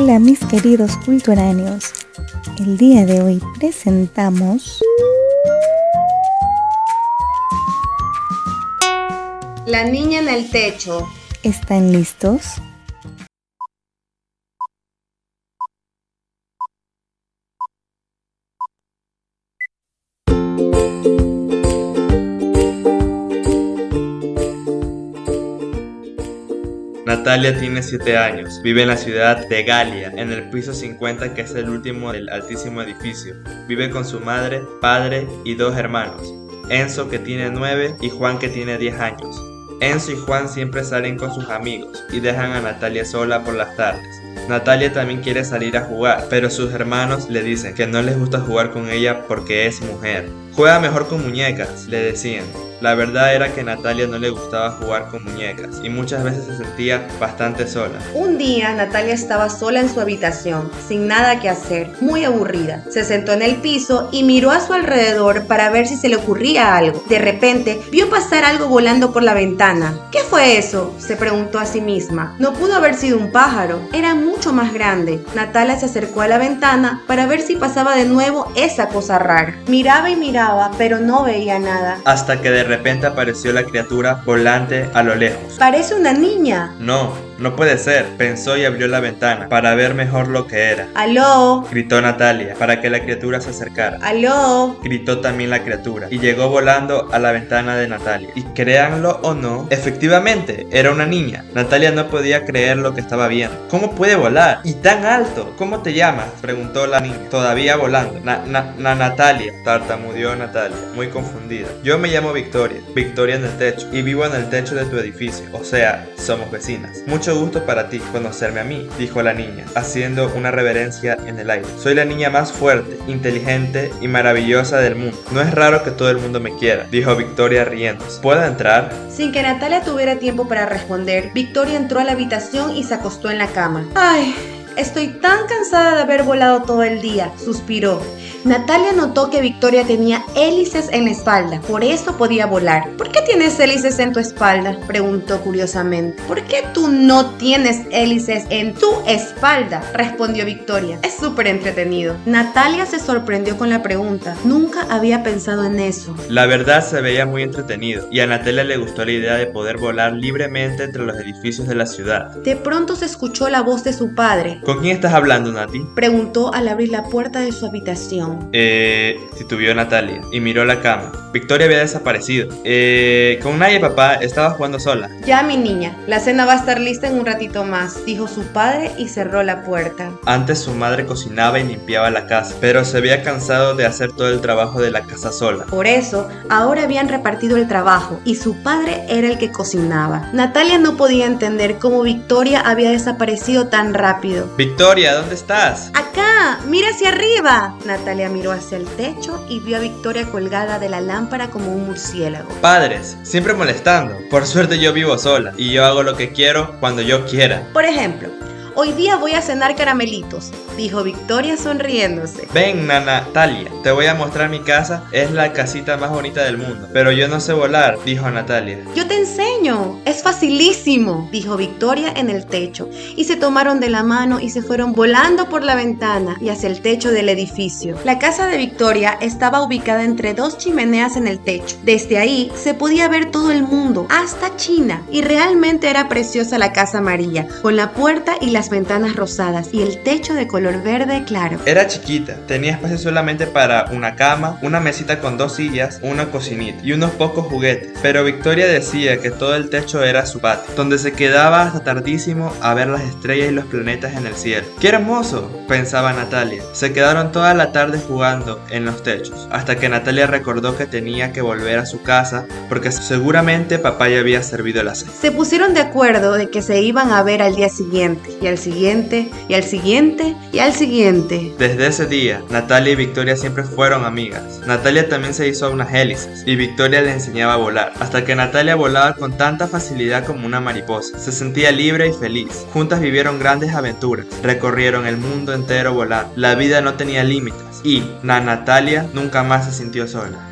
Hola mis queridos culturáneos, el día de hoy presentamos La niña en el techo. ¿Están listos? Natalia tiene 7 años, vive en la ciudad de Galia, en el piso 50 que es el último del altísimo edificio. Vive con su madre, padre y dos hermanos, Enzo que tiene 9 y Juan que tiene 10 años. Enzo y Juan siempre salen con sus amigos y dejan a Natalia sola por las tardes. Natalia también quiere salir a jugar, pero sus hermanos le dicen que no les gusta jugar con ella porque es mujer. Juega mejor con muñecas, le decían. La verdad era que a Natalia no le gustaba jugar con muñecas y muchas veces se sentía bastante sola. Un día Natalia estaba sola en su habitación, sin nada que hacer, muy aburrida. Se sentó en el piso y miró a su alrededor para ver si se le ocurría algo. De repente vio pasar algo volando por la ventana. ¿Qué fue eso? se preguntó a sí misma. No pudo haber sido un pájaro, era mucho más grande. Natalia se acercó a la ventana para ver si pasaba de nuevo esa cosa rara. Miraba y miraba, pero no veía nada. Hasta que de repente apareció la criatura volante a lo lejos. Parece una niña. No, no puede ser, pensó y abrió la ventana para ver mejor lo que era. ¡Aló! Gritó Natalia para que la criatura se acercara. ¡Aló! Gritó también la criatura y llegó volando a la ventana de Natalia. Y créanlo o no, efectivamente era una niña. Natalia no podía creer lo que estaba viendo. ¿Cómo puede volar? ¿Y tan alto? ¿Cómo te llamas? Preguntó la niña, todavía volando. Na, na, na Natalia, tartamudeó Natalia, muy confundida. Yo me llamo Victoria, Victoria en el techo, y vivo en el techo de tu edificio, o sea, somos vecinas. Mucho gusto para ti conocerme a mí, dijo la niña, haciendo una reverencia en el aire. Soy la niña más fuerte, inteligente y maravillosa del mundo. No es raro que todo el mundo me quiera, dijo Victoria riéndose. ¿Puedo entrar? Sin que Natalia tuviera tiempo para responder, Victoria entró a la habitación y se acostó en la cama. ¡Ay! Estoy tan cansada de haber volado todo el día, suspiró. Natalia notó que Victoria tenía hélices en la espalda, por eso podía volar. ¿Por qué tienes hélices en tu espalda? preguntó curiosamente. ¿Por qué tú no tienes hélices en tu espalda? respondió Victoria. Es súper entretenido. Natalia se sorprendió con la pregunta. Nunca había pensado en eso. La verdad se veía muy entretenido y a Natalia le gustó la idea de poder volar libremente entre los edificios de la ciudad. De pronto se escuchó la voz de su padre. ¿Con quién estás hablando, Nati? Preguntó al abrir la puerta de su habitación. Eh, titubeó Natalia y miró la cama. Victoria había desaparecido. Eh, con nadie, papá, estaba jugando sola. Ya, mi niña, la cena va a estar lista en un ratito más, dijo su padre y cerró la puerta. Antes su madre cocinaba y limpiaba la casa, pero se había cansado de hacer todo el trabajo de la casa sola. Por eso, ahora habían repartido el trabajo y su padre era el que cocinaba. Natalia no podía entender cómo Victoria había desaparecido tan rápido. Victoria, ¿dónde estás? Acá, mira hacia arriba. Natalia miró hacia el techo y vio a Victoria colgada de la lámpara como un murciélago. Padres, siempre molestando. Por suerte yo vivo sola y yo hago lo que quiero cuando yo quiera. Por ejemplo, Hoy día voy a cenar caramelitos, dijo Victoria sonriéndose. Ven, Natalia, te voy a mostrar mi casa. Es la casita más bonita del mundo. Pero yo no sé volar, dijo Natalia. Yo te enseño. Es facilísimo, dijo Victoria en el techo. Y se tomaron de la mano y se fueron volando por la ventana y hacia el techo del edificio. La casa de Victoria estaba ubicada entre dos chimeneas en el techo. Desde ahí se podía ver todo el mundo, hasta China. Y realmente era preciosa la casa amarilla, con la puerta y las ventanas rosadas y el techo de color verde claro. Era chiquita, tenía espacio solamente para una cama, una mesita con dos sillas, una cocinita y unos pocos juguetes. Pero Victoria decía que todo el techo era su patio, donde se quedaba hasta tardísimo a ver las estrellas y los planetas en el cielo. ¡Qué hermoso! pensaba Natalia. Se quedaron toda la tarde jugando en los techos, hasta que Natalia recordó que tenía que volver a su casa porque seguramente papá ya había servido la cena. Se pusieron de acuerdo de que se iban a ver al día siguiente y al siguiente, y al siguiente, y al siguiente. Desde ese día, Natalia y Victoria siempre fueron amigas. Natalia también se hizo unas hélices y Victoria le enseñaba a volar, hasta que Natalia volaba con tanta facilidad como una mariposa. Se sentía libre y feliz. Juntas vivieron grandes aventuras, recorrieron el mundo entero volando. La vida no tenía límites y na Natalia nunca más se sintió sola.